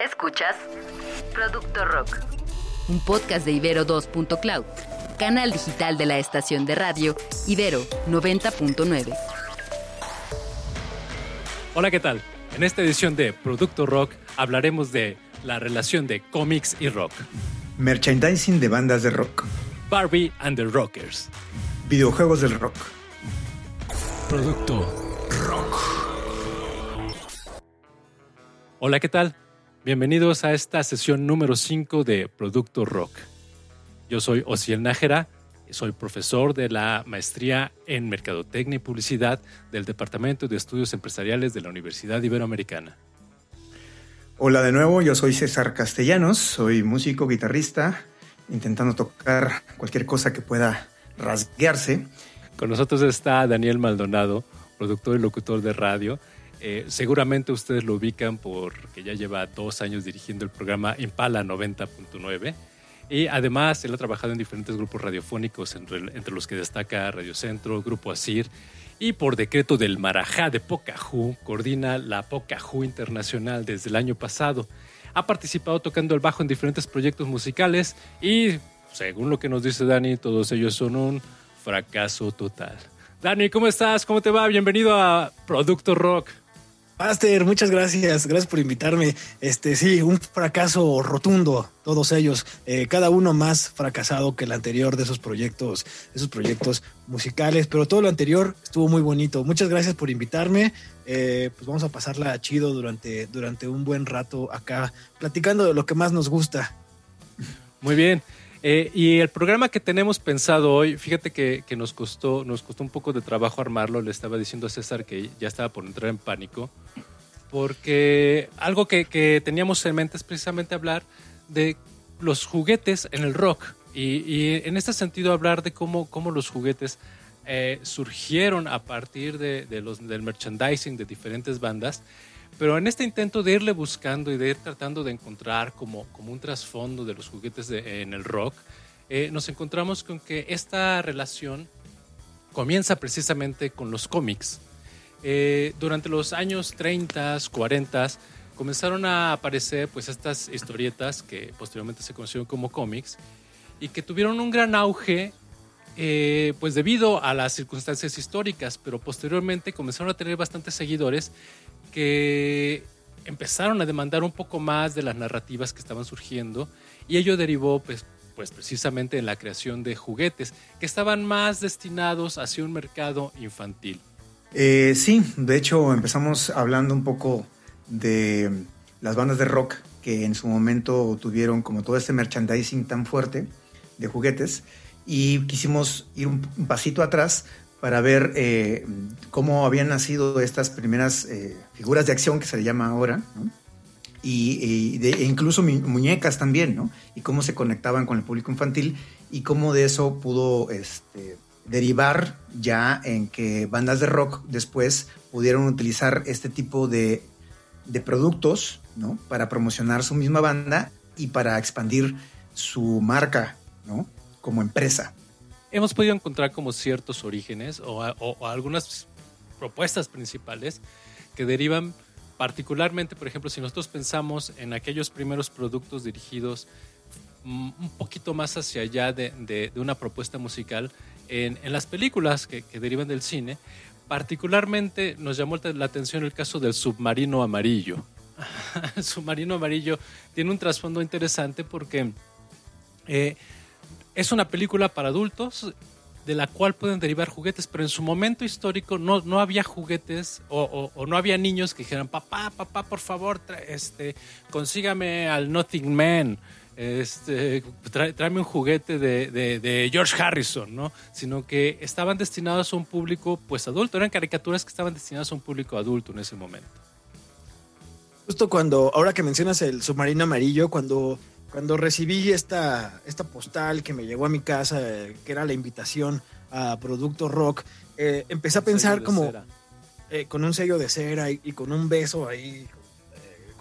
Escuchas Producto Rock, un podcast de Ibero 2.cloud, canal digital de la estación de radio Ibero 90.9. Hola, ¿qué tal? En esta edición de Producto Rock hablaremos de la relación de cómics y rock. Merchandising de bandas de rock. Barbie and the Rockers. Videojuegos del rock. Producto Rock. Hola, ¿qué tal? Bienvenidos a esta sesión número 5 de Producto Rock. Yo soy Osiel Nájera y soy profesor de la maestría en Mercadotecnia y Publicidad del Departamento de Estudios Empresariales de la Universidad Iberoamericana. Hola de nuevo, yo soy César Castellanos, soy músico, guitarrista, intentando tocar cualquier cosa que pueda rasguearse. Con nosotros está Daniel Maldonado, productor y locutor de radio eh, seguramente ustedes lo ubican porque ya lleva dos años dirigiendo el programa Impala 90.9 y además él ha trabajado en diferentes grupos radiofónicos, entre, los que destaca Radio Centro, Grupo Asir y por decreto del Marajá de Pocahú, coordina la Pocahú Internacional desde el año pasado. Ha participado tocando el bajo en diferentes proyectos musicales y, según lo que nos dice Dani, todos ellos son un fracaso total. Dani, ¿cómo estás? ¿Cómo te va? Bienvenido a Producto Rock. Master, muchas gracias, gracias por invitarme. Este, sí, un fracaso rotundo, todos ellos, eh, cada uno más fracasado que el anterior de esos proyectos, esos proyectos musicales, pero todo lo anterior estuvo muy bonito. Muchas gracias por invitarme. Eh, pues vamos a pasarla chido durante, durante un buen rato acá, platicando de lo que más nos gusta. Muy bien. Eh, y el programa que tenemos pensado hoy, fíjate que, nos, costó, nos costó un poco de trabajo armarlo. Le estaba diciendo a César que ya estaba por entrar en pánico porque algo que, teníamos en mente es precisamente hablar de los juguetes en el rock y, en este sentido hablar de cómo, cómo los juguetes eh, surgieron a partir de, los, del merchandising de diferentes bandas, pero en este intento de irle buscando y de ir tratando de encontrar como, como un trasfondo de los juguetes en el rock, eh, nos encontramos con que esta relación comienza precisamente con los cómics. Eh, durante los años 30, 40, comenzaron a aparecer pues estas historietas que posteriormente se conocieron como cómics y que tuvieron un gran auge eh, pues debido a las circunstancias históricas, pero posteriormente comenzaron a tener bastantes seguidores que empezaron a demandar un poco más de las narrativas que estaban surgiendo y ello derivó pues, pues precisamente en la creación de juguetes que estaban más destinados hacia un mercado infantil. Eh, sí, de hecho empezamos hablando un poco de las bandas de rock que en su momento tuvieron como todo este merchandising tan fuerte de juguetes y quisimos ir un, pasito atrás para ver eh, cómo habían nacido estas primeras eh, figuras de acción que se le llama ahora, y, e incluso muñecas también, ¿no? y cómo se conectaban con el público infantil y cómo de eso pudo este, derivar ya en que bandas de rock después pudieron utilizar este tipo de, productos ¿no? para promocionar su misma banda y para expandir su marca ¿no? Como empresa. Hemos podido encontrar como ciertos orígenes o, algunas propuestas principales que derivan particularmente, por ejemplo, si nosotros pensamos en aquellos primeros productos dirigidos un poquito más hacia allá de, de, una propuesta musical, en, las películas que, derivan del cine, particularmente nos llamó la atención el caso del submarino amarillo. el submarino amarillo tiene un trasfondo interesante porque eh, es una película para adultos de la cual pueden derivar juguetes, pero en su momento histórico no, no había juguetes o, no había niños que dijeran, papá, papá, por favor, este, consígame al Nothing Man este, tráeme un juguete de, George Harrison, ¿no? Sino que estaban destinados a un público pues adulto, eran caricaturas que estaban destinadas a un público adulto en ese momento. Justo cuando, ahora que mencionas el submarino amarillo, cuando, cuando recibí esta, esta postal que me llegó a mi casa, que era la invitación a Producto Rock, eh, empecé a pensar como eh, con un sello de cera y, y, con un beso ahí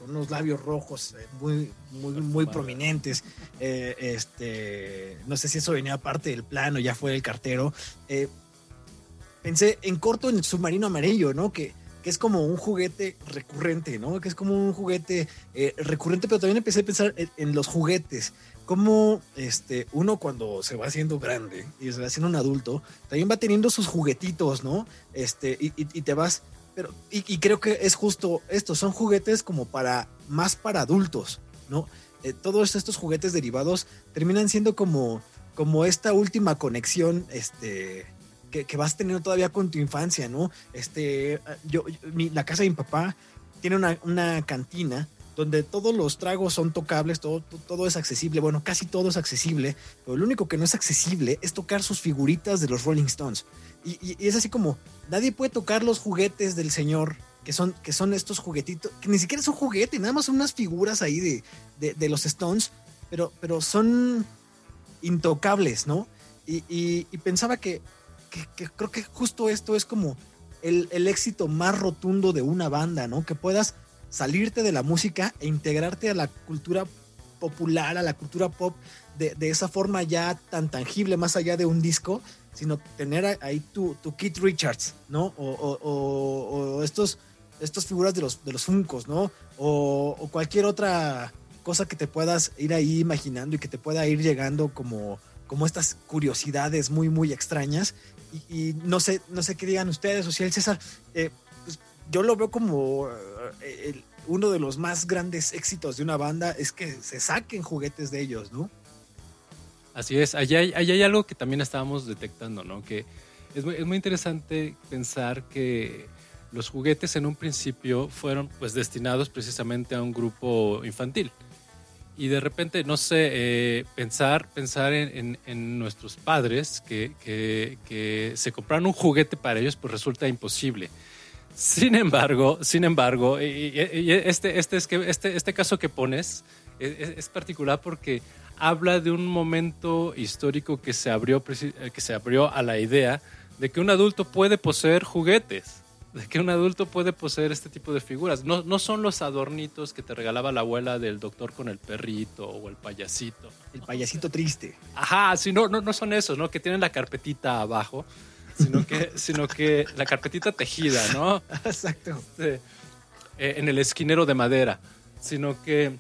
unos labios rojos eh, muy, muy, muy prominentes. Eh, este, no sé si eso venía parte del plano, ya fue el cartero. Eh, pensé en corto en el submarino amarillo, ¿no? Que, que es como un juguete recurrente, ¿no? Que es como un juguete eh, recurrente, pero también empecé a pensar en, los juguetes. Como este, uno cuando se va haciendo grande y se va haciendo un adulto, también va teniendo sus juguetitos, ¿no? Este, y, te vas. Pero, y, creo que es justo esto, son juguetes como para, más para adultos, ¿no? Eh, todos estos juguetes derivados terminan siendo como, como esta última conexión, este, que, vas teniendo todavía con tu infancia, ¿no? Este, yo, la casa de mi papá tiene una, cantina donde todos los tragos son tocables, todo, todo es accesible, bueno, casi todo es accesible, pero lo único que no es accesible es tocar sus figuritas de los Rolling Stones. Y, es así como, nadie puede tocar los juguetes del señor, que son, que son estos juguetitos, que ni siquiera son juguetes, nada más son unas figuras ahí de, de, los Stones, pero, pero son intocables, ¿no? y pensaba que que, creo que justo esto es como el, éxito más rotundo de una banda, ¿no? Que puedas salirte de la música e integrarte a la cultura popular, a la cultura pop, de, esa forma ya tan tangible, más allá de un disco, sino tener ahí tu, tu Keith Richards, ¿no? O, estos, estos figuras de los, de los Funcos, ¿no? O, cualquier otra cosa que te puedas ir ahí imaginando y que te pueda ir llegando como, como estas curiosidades muy, muy extrañas y, no sé, no sé qué digan ustedes, o si el César, eh, pues, yo lo veo como eh, uno de los más grandes éxitos de una banda es que se saquen juguetes de ellos, ¿no? Así es, allá hay, hay algo que también estábamos detectando, ¿no? Que es muy, es muy interesante pensar que los juguetes en un principio fueron pues destinados precisamente a un grupo infantil y de repente, no sé, eh, pensar, pensar en, nuestros padres que, que, se compraron un juguete para ellos, pues resulta imposible. Sin embargo, sin embargo, este, este, es que, este, este caso que pones es, es, particular porque habla de un momento histórico que se, abrió, que se abrió a la idea de que un adulto puede poseer juguetes de que un adulto puede poseer este tipo de figuras. No, no son los adornitos que te regalaba la abuela del doctor con el perrito o el payasito. El payasito triste. Ajá, sí, no, no, son esos, ¿no? Que tienen la carpetita abajo, sino que, sino que la carpetita tejida, ¿no? Exacto. Eh, en el esquinero de madera, sino que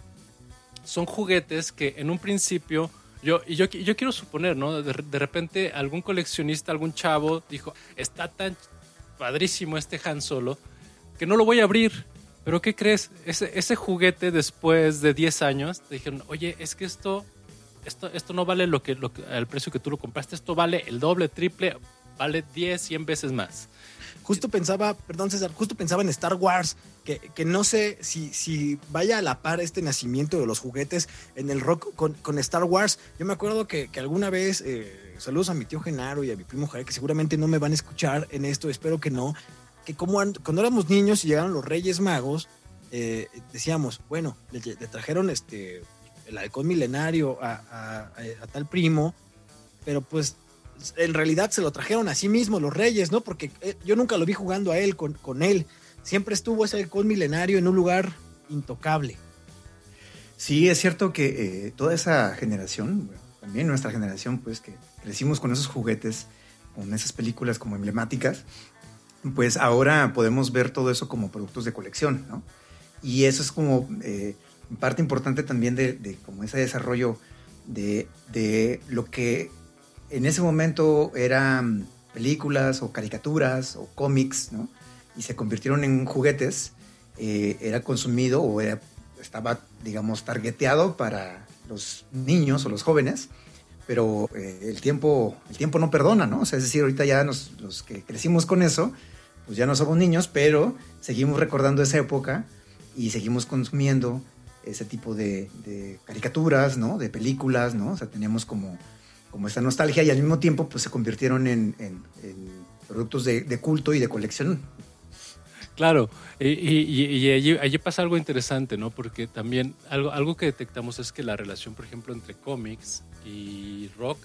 son juguetes que en un principio yo, y yo, yo quiero suponer, ¿no? De, de, repente algún coleccionista, algún chavo dijo, está tan padrísimo este Han Solo, que no lo voy a abrir. Pero ¿qué crees? Ese, ese juguete después de 10 años, te dijeron, oye, es que esto, esto, esto no vale lo que, lo el precio que tú lo compraste, esto vale el doble, triple, vale 10, 100 veces más. Justo pensaba, perdón César, justo pensaba en Star Wars, que, que, no sé si, si vaya a la par este nacimiento de los juguetes en el rock con, con Star Wars. Yo me acuerdo que, que alguna vez, eh, saludos a mi tío Genaro y a mi primo Javier, que seguramente no me van a escuchar en esto, espero que no, que como cuando éramos niños y llegaron los Reyes Magos, eh, decíamos, bueno, le, trajeron este el halcón milenario a, a, a tal primo, pero pues en realidad se lo trajeron a sí mismo los Reyes, ¿no? Porque eh, yo nunca lo vi jugando a él con, con él. Siempre estuvo ese halcón milenario en un lugar intocable. Sí, es cierto que eh, toda esa generación, también nuestra generación, pues que crecimos con esos juguetes, con esas películas como emblemáticas, pues ahora podemos ver todo eso como productos de colección, ¿no? Y eso es como eh, parte importante también de, de, como ese desarrollo de, de lo que en ese momento eran películas o caricaturas o cómics, ¿no? Y se convirtieron en juguetes, eh, era consumido o estaba, digamos, targeteado para los niños o los jóvenes, pero eh, el, tiempo, el tiempo no perdona, ¿no? O sea, es decir, ahorita ya los que crecimos con eso, pues ya no somos niños, pero seguimos recordando esa época y seguimos consumiendo ese tipo de, de caricaturas, ¿no? De películas, ¿no? O sea, teníamos como como esta nostalgia y al mismo tiempo pues se convirtieron en, productos de, culto y de colección. Claro, y, allí, pasa algo interesante, ¿no? Porque también algo, algo que detectamos es que la relación, por ejemplo, entre cómics y rock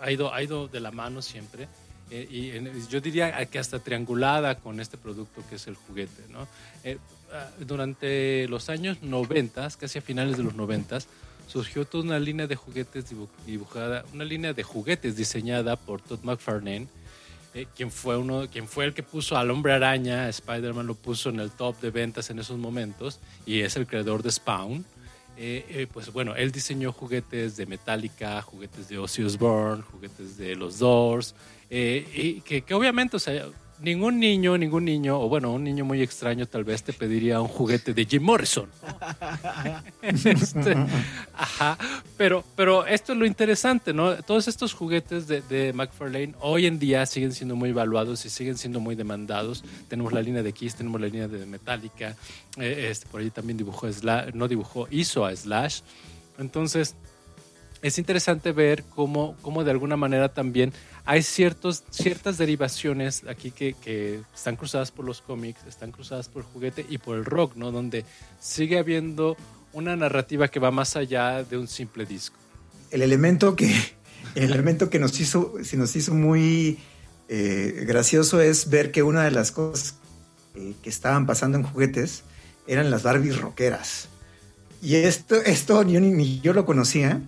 ha ido, ha ido de la mano siempre. Eh, y yo diría que hasta triangulada con este producto que es el juguete, ¿no? Eh, ah, durante los años 90, casi a finales de los 90, surgió toda una línea de juguetes dibujada, una línea de juguetes diseñada por Todd McFarlane, eh, quien, fue uno, quien fue el que puso al hombre araña, Spider-Man lo puso en el top de ventas en esos momentos y es el creador de Spawn. Eh, eh, pues bueno, él diseñó juguetes de Metallica, juguetes de Ozzy Osbourne, juguetes de los Doors, y que, que, obviamente, o sea, ningún niño, ningún niño, o bueno, un niño muy extraño tal vez te pediría un juguete de Jim Morrison. Este, ajá, pero, pero esto es lo interesante, ¿no? Todos estos juguetes de, de, McFarlane hoy en día siguen siendo muy evaluados y siguen siendo muy demandados. Tenemos la línea de Kiss, tenemos la línea de Metallica, eh, este, por ahí también dibujó, Slash, no dibujó, hizo a Slash. Entonces, es interesante ver cómo, cómo de alguna manera también hay ciertos, ciertas derivaciones aquí que, están cruzadas por los cómics, están cruzadas por el juguete y por el rock, ¿no? Donde sigue habiendo una narrativa que va más allá de un simple disco. El elemento que, el elemento que nos hizo, nos hizo muy eh, gracioso es ver que una de las cosas que estaban pasando en juguetes eran las Barbies rockeras. Y esto, esto yo ni yo lo conocía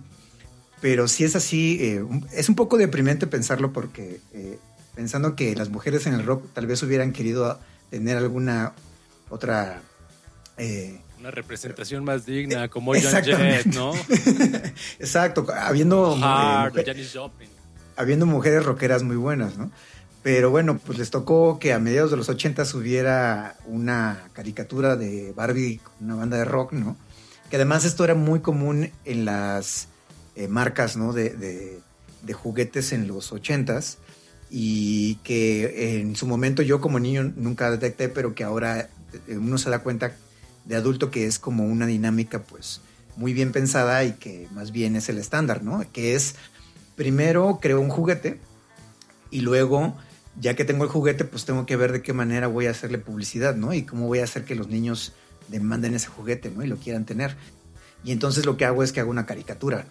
pero si es así, eh, es un poco deprimente pensarlo porque eh, pensando que las mujeres en el rock tal vez hubieran querido tener alguna otra... Eh, una representación más digna, como John Jett, ¿no? Exacto, habiendo, habiendo mujeres rockeras muy buenas, ¿no? Pero bueno, pues les tocó que a mediados de los 80 hubiera una caricatura de Barbie, una banda de rock, ¿no? Que además esto era muy común en las eh, marcas ¿no? de, juguetes en los ochentas y que en su momento yo como niño nunca detecté, pero que ahora eh, uno se da cuenta de adulto que es como una dinámica pues muy bien pensada y que más bien es el estándar, ¿no? Que es primero creo un juguete y luego ya que tengo el juguete pues tengo que ver de qué manera voy a hacerle publicidad, ¿no? Y cómo voy a hacer que los niños demanden ese juguete, ¿no? Y lo quieran tener. Y entonces lo que hago es que hago una caricatura.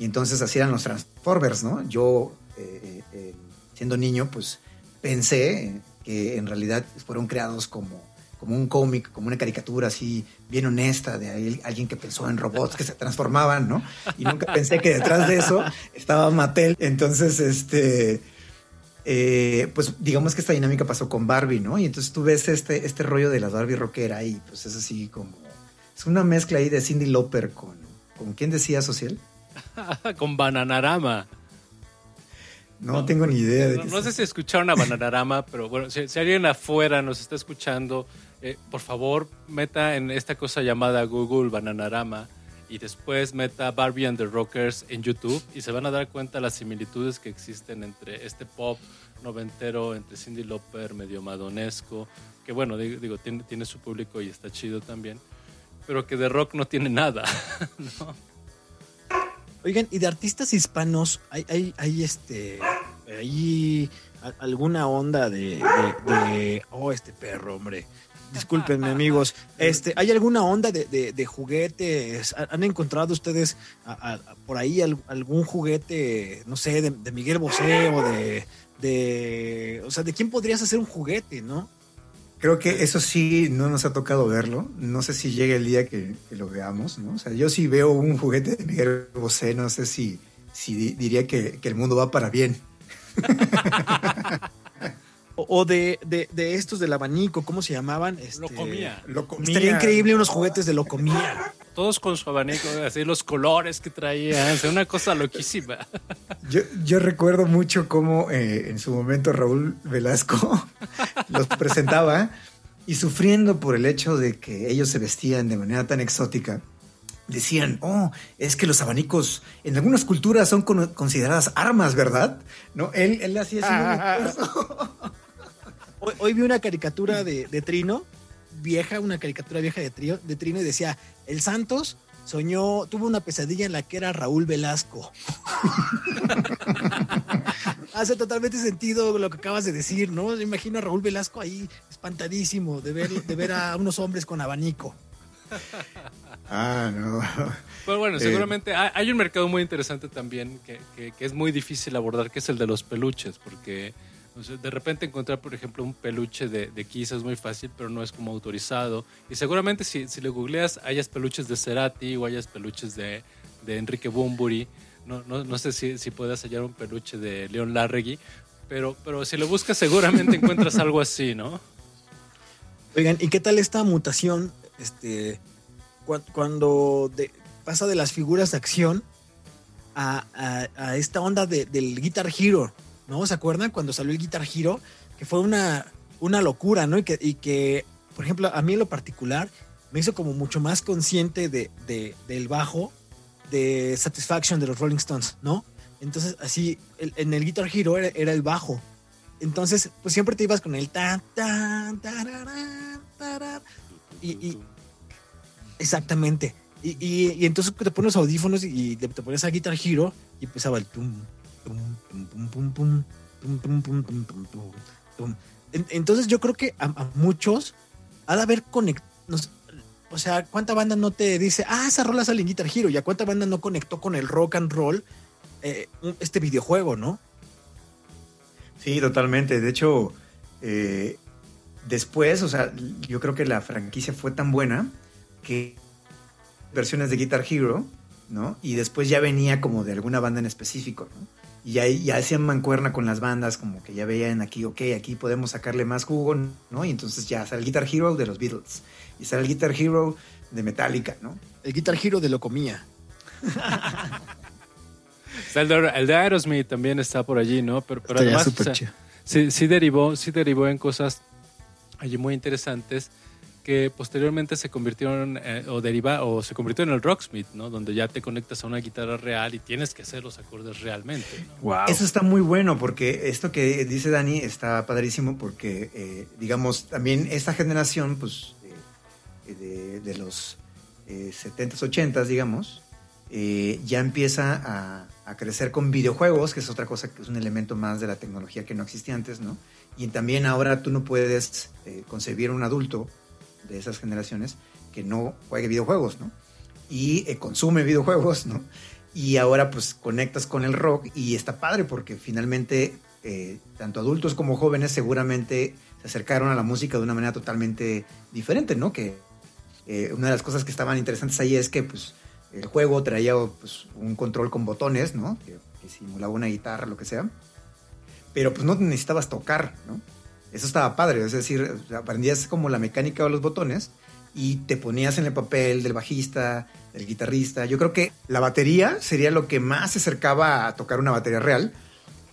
Y entonces así eran los Transformers, ¿no? Yo, eh, eh, eh, siendo niño, pues pensé que en realidad fueron creados como, como un cómic, como una caricatura así bien honesta de alguien que pensó en robots que se transformaban, ¿no? Y nunca pensé que detrás de eso estaba Mattel. Entonces, este... pues digamos que esta dinámica pasó con Barbie, ¿no? Y entonces tú ves este, este rollo de la Barbie rockera y pues es así como... Es una mezcla ahí de Cindy Lauper con... ¿Con quién decía Social? con Bananarama. No, tengo ni idea. De no, sé si escucharon a Bananarama, pero bueno, si, alguien afuera nos está escuchando, eh, por favor, meta en esta cosa llamada Google Bananarama y después meta Barbie and the Rockers en YouTube y se van a dar cuenta las similitudes que existen entre este pop noventero, entre Cindy Lauper, medio madonesco, que bueno, digo, tiene, tiene su público y está chido también, pero que de rock no tiene nada, ¿no? Oigan, y de artistas hispanos, hay, hay, hay este, hay alguna onda de, oh, este perro, hombre. Discúlpenme, amigos. Este, ¿hay alguna onda de, juguetes? ¿Han encontrado ustedes por ahí algún juguete, no sé, de, Miguel Bosé o de, de, o sea, de quién podrías hacer un juguete, no? Creo que eso sí no nos ha tocado verlo. No sé si llega el día que, lo veamos, ¿no? O sea, yo sí veo un juguete de Miguel Bosé, no sé si, si diría que, el mundo va para bien. o de, de, estos del abanico, ¿cómo se llamaban? Este, lo comía. Lo comía. Estaría increíble unos juguetes de lo comía todos con su abanico, así los colores que traían, una cosa loquísima. Yo, yo recuerdo mucho cómo eh, en su momento Raúl Velasco los presentaba y sufriendo por el hecho de que ellos se vestían de manera tan exótica, decían, oh, es que los abanicos en algunas culturas son consideradas armas, ¿verdad? No, él, él hacía así hoy, hoy, vi una caricatura de, de Trino vieja, una caricatura vieja de, trío, de Trino y decía, el Santos soñó, tuvo una pesadilla en la que era Raúl Velasco. Hace totalmente sentido lo que acabas de decir, ¿no? Me imagino a Raúl Velasco ahí espantadísimo de ver, de ver a unos hombres con abanico. Ah, no. Pero bueno, eh, seguramente hay un mercado muy interesante también que, que, es muy difícil abordar, que es el de los peluches, porque de repente encontrar, por ejemplo, un peluche de, de es muy fácil, pero no es como autorizado. Y seguramente si, si le googleas, hayas peluches de Cerati o hayas peluches de, de Enrique Bumburi. No, no, no sé si, si puedas hallar un peluche de Leon Larregui, pero, pero si lo buscas seguramente encuentras algo así, ¿no? Oigan, ¿y qué tal esta mutación? Este, cuando pasa de las figuras de acción a, esta onda del Guitar Hero, ¿no? ¿Se acuerdan cuando salió el Guitar Hero? Que fue una, una locura, ¿no? Y que, y que, por ejemplo, a mí en lo particular me hizo como mucho más consciente de, del bajo de Satisfaction de los Rolling Stones, ¿no? Entonces, así, en el Guitar Hero era, el bajo. Entonces, pues siempre te ibas con el tan, tan, y, exactamente. Y, y, entonces te pones audífonos y te, pones a Guitar Hero y empezaba el tum, Entonces yo creo que a, muchos ha de haber conectado, o sea, ¿cuánta banda no te dice, ah, esa rola sale en Guitar Hero? ¿Y a cuánta banda no conectó con el rock and roll eh, este videojuego, no? Sí, totalmente. De hecho, eh, después, o sea, yo creo que la franquicia fue tan buena que versiones de Guitar Hero, ¿no? Y después ya venía como de alguna banda en específico, ¿no? Y ahí ya hacían mancuerna con las bandas, como que ya veían aquí, ok, aquí podemos sacarle más jugo, ¿no? Y entonces ya sale el Guitar Hero de los Beatles, y sale el Guitar Hero de Metallica, ¿no? El Guitar Hero de Locomía. el, de, el de Aerosmith también está por allí, ¿no? Pero, pero además, sí, sí, derivó, sí derivó en cosas allí muy interesantes que posteriormente se convirtieron eh, o deriva o se convirtió en el Rocksmith, ¿no? Donde ya te conectas a una guitarra real y tienes que hacer los acordes realmente. Wow. Eso está muy bueno porque esto que dice Dani está padrísimo porque, eh, digamos, también esta generación, pues, de, los 70s, eh, 80s, digamos, ya empieza a, a, crecer con videojuegos, que es otra cosa que es un elemento más de la tecnología que no existía antes, ¿no? Y también ahora tú no puedes concebir un adulto de esas generaciones que no juegue videojuegos, ¿no? Y eh, consume videojuegos, ¿no? Y ahora pues conectas con el rock y está padre porque finalmente eh, tanto adultos como jóvenes seguramente se acercaron a la música de una manera totalmente diferente, ¿no? Que eh, una de las cosas que estaban interesantes ahí es que pues el juego traía pues, un control con botones, ¿no? Que, que simulaba una guitarra, lo que sea. Pero pues no necesitabas tocar, ¿no? Eso estaba padre, es decir, aprendías como la mecánica de los botones y te ponías en el papel del bajista, del guitarrista. Yo creo que la batería sería lo que más se acercaba a tocar una batería real.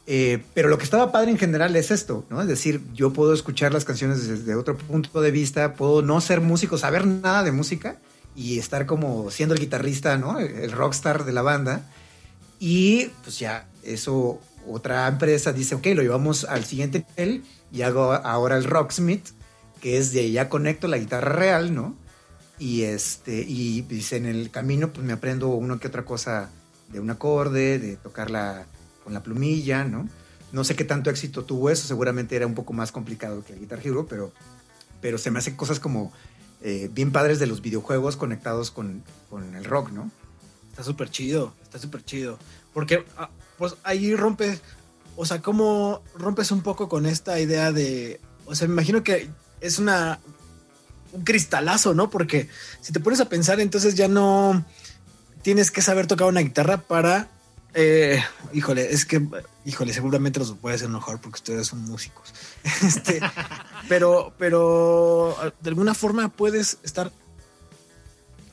Eh, pero lo que estaba padre en general es esto, ¿no? Es decir, yo puedo escuchar las canciones desde otro punto de vista, puedo no ser músico, saber nada de música y estar como siendo el guitarrista, ¿no? El rockstar de la banda. Y pues ya, eso, otra empresa dice, ok, lo llevamos al siguiente nivel y hago ahora el Rocksmith, que es de ya conecto la guitarra real, ¿no? Y este, y en el camino pues me aprendo una que otra cosa de un acorde, de tocarla con la plumilla, ¿no? No sé qué tanto éxito tuvo eso, seguramente era un poco más complicado que el Guitar Hero, pero, pero se me hacen cosas como eh, bien padres de los videojuegos conectados con, con el rock, ¿no? Está súper chido, está súper chido. Porque ah, pues ahí rompes o sea, ¿cómo rompes un poco con esta idea de, o sea, me imagino que es una, un cristalazo, ¿no? Porque si te pones a pensar, entonces ya no tienes que saber tocar una guitarra para, eh, híjole, es que, híjole, seguramente los puede hacer mejor porque ustedes son músicos. Este, pero, pero de alguna forma puedes estar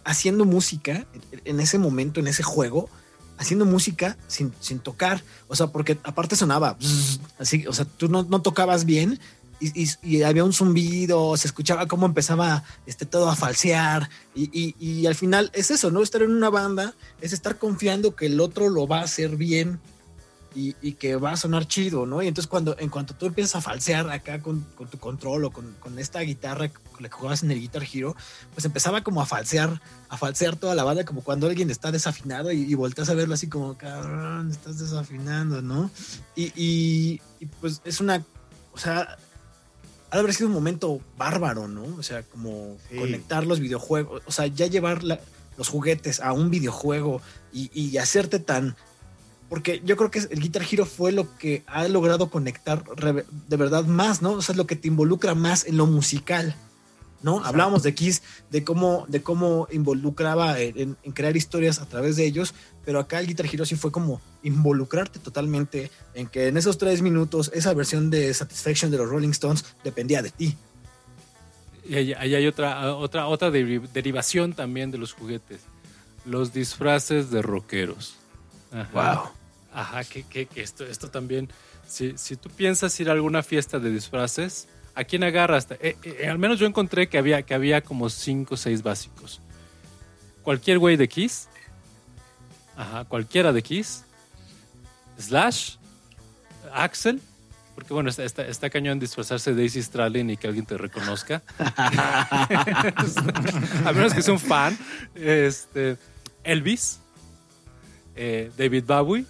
haciendo música en ese momento, en ese juego, haciendo música sin, sin tocar. O sea, porque aparte sonaba así, o sea, tú no, no tocabas bien y, y, había un zumbido, se escuchaba cómo empezaba este, todo a falsear. Y, y, al final es eso, ¿no? Estar en una banda es estar confiando que el otro lo va a hacer bien y, que va a sonar chido, ¿no? Y entonces cuando, en cuanto tú empiezas a falsear acá con, con tu control o con, con, esta guitarra con la que jugabas en el Guitar Hero, pues empezaba como a falsear, a falsear toda la banda, como cuando alguien está desafinado y, y volteas a verlo así como, cabrón, estás desafinando, ¿no? Y, y, pues es una, o sea, ha de haber sido un momento bárbaro, ¿no? O sea, como conectar los videojuegos, o sea, ya llevar los juguetes a un videojuego y, y hacerte tan porque yo creo que el Guitar Hero fue lo que ha logrado conectar de verdad más, ¿no? O sea, es lo que te involucra más en lo musical, ¿no? Hablábamos de Kiss, de cómo, de cómo involucraba en, crear historias a través de ellos, pero acá el Guitar Hero sí fue como involucrarte totalmente en que en esos tres minutos esa versión de Satisfaction de los Rolling Stones dependía de ti. Y ahí, hay otra, otra, otra derivación también de los juguetes. Los disfraces de rockeros. Wow. Ajá, que, que, esto, esto también. Si, si tú piensas ir a alguna fiesta de disfraces, ¿a quién agarras? Eh, eh, al menos yo encontré que había, que había como cinco o seis básicos. Cualquier güey de Kiss. Ajá, cualquiera de Kiss. Slash. Axel porque bueno, está, está, cañón disfrazarse de Daisy Stralin y que alguien te reconozca. a menos que sea un fan. Este, Elvis, eh, David Bowie,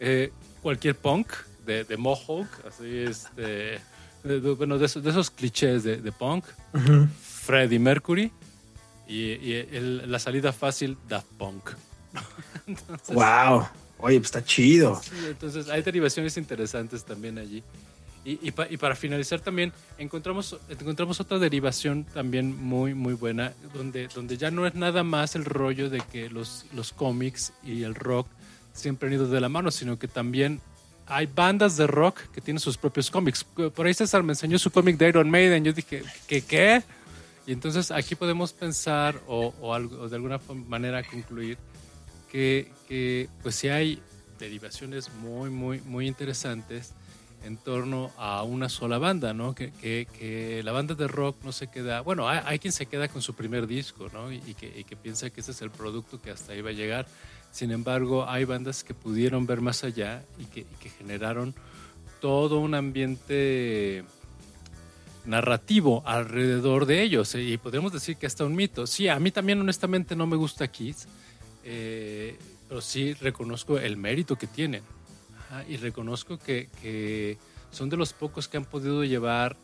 eh, cualquier punk de, de Mohawk, así este, bueno, de esos, clichés de, punk. Freddie Mercury y, la salida fácil, Daft Punk. wow. Oye, pues está chido. entonces hay derivaciones interesantes también allí. Y, para finalizar también encontramos, encontramos otra derivación también muy, muy buena, donde, donde ya no es nada más el rollo de que los, los cómics y el rock siempre han ido de la mano, sino que también hay bandas de rock que tienen sus propios cómics. Por ahí César me enseñó su cómic de Iron Maiden. Yo dije, ¿qué qué? Y entonces aquí podemos pensar o, o, algo, de alguna manera concluir que, que pues sí hay derivaciones muy, muy, muy interesantes en torno a una sola banda, ¿no? Que, que, la banda de rock no se queda, bueno, hay, quien se queda con su primer disco, ¿no? Y, que, que, piensa que ese es el producto que hasta ahí va a llegar. Sin embargo, hay bandas que pudieron ver más allá y que, generaron todo un ambiente narrativo alrededor de ellos. Y podríamos decir que hasta un mito. Sí, a mí también honestamente no me gusta Kiss. Eh, pero sí reconozco el mérito que tienen. Y reconozco que, son de los pocos que han podido llevar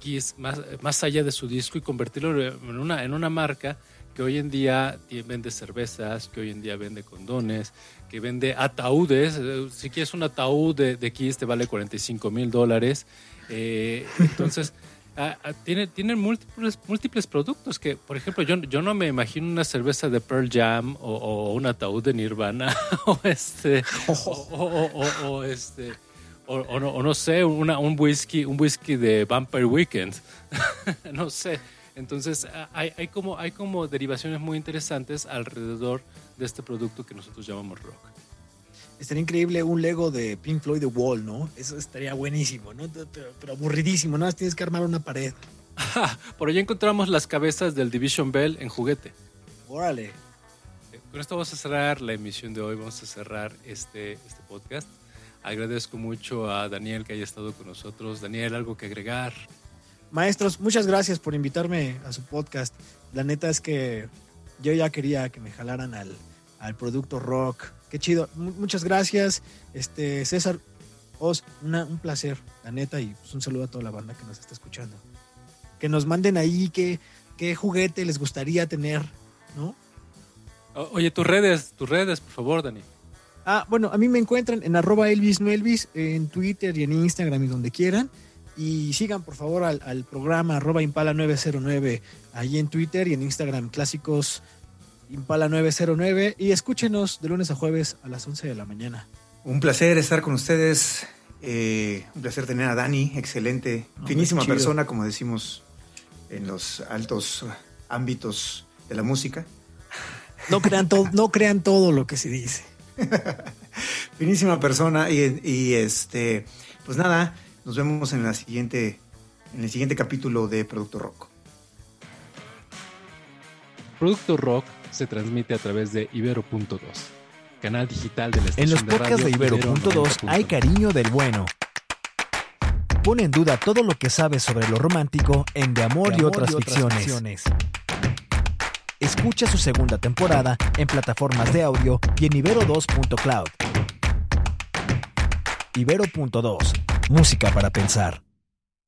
Kiss más, más allá de su disco y convertirlo en una, en una marca que hoy en día vende cervezas, que hoy en día vende condones, que vende ataúdes. Si quieres un ataúd de, de Kiss te vale 45 mil dólares. Eh, entonces... Ah, ah, tiene, tienen múltiples, múltiples productos que, por ejemplo, yo, yo no me imagino una cerveza de Pearl Jam o, un ataúd de Nirvana o este o, este o, no, no, sé una, un whisky un whisky de Vampire Weekend. No sé. Entonces hay, hay, como hay como derivaciones muy interesantes alrededor de este producto que nosotros llamamos rock estaría increíble un Lego de Pink Floyd The Wall, ¿no? Eso estaría buenísimo, ¿no? Pero, aburridísimo, nada más tienes que armar una pared. Por allá encontramos las cabezas del Division Bell en juguete. Órale. Eh, con esto vamos a cerrar la emisión de hoy, vamos a cerrar este, este podcast. Agradezco mucho a Daniel que haya estado con nosotros. Daniel, ¿algo que agregar? Maestros, muchas gracias por invitarme a su podcast. La neta es que yo ya quería que me jalaran al, al producto rock, Qué chido. muchas gracias. Este, César, Os, un placer, la neta, y pues un saludo a toda la banda que nos está escuchando. Que nos manden ahí qué, qué juguete les gustaría tener, ¿no? Oye, tus redes, tus redes, por favor, Dani. Ah, bueno, a mí me encuentran en arroba Elvis Elvis, en Twitter y en Instagram y donde quieran. Y sigan por favor al, al programa arroba Impala 909 ahí en Twitter y en Instagram clásicos Impala 909 y escúchenos de lunes a jueves a las 11 de la mañana. Un placer estar con ustedes. Eh, un placer tener a Dani, excelente, finísima persona, como decimos en los altos ámbitos de la música. No crean, todo, no crean todo lo que se dice. finísima persona y, y, este, pues nada, nos vemos en la siguiente, en el siguiente capítulo de Producto Rock. Producto Rock se transmite a través de Ibero.2, canal digital de la estación En los podcasts de, Ibero.2 hay cariño del bueno. Pone en duda todo lo que sabes sobre lo romántico en De Amor, y, otras ficciones. Escucha su segunda temporada en plataformas de audio y en ibero2.cloud. Ibero.2, música para pensar.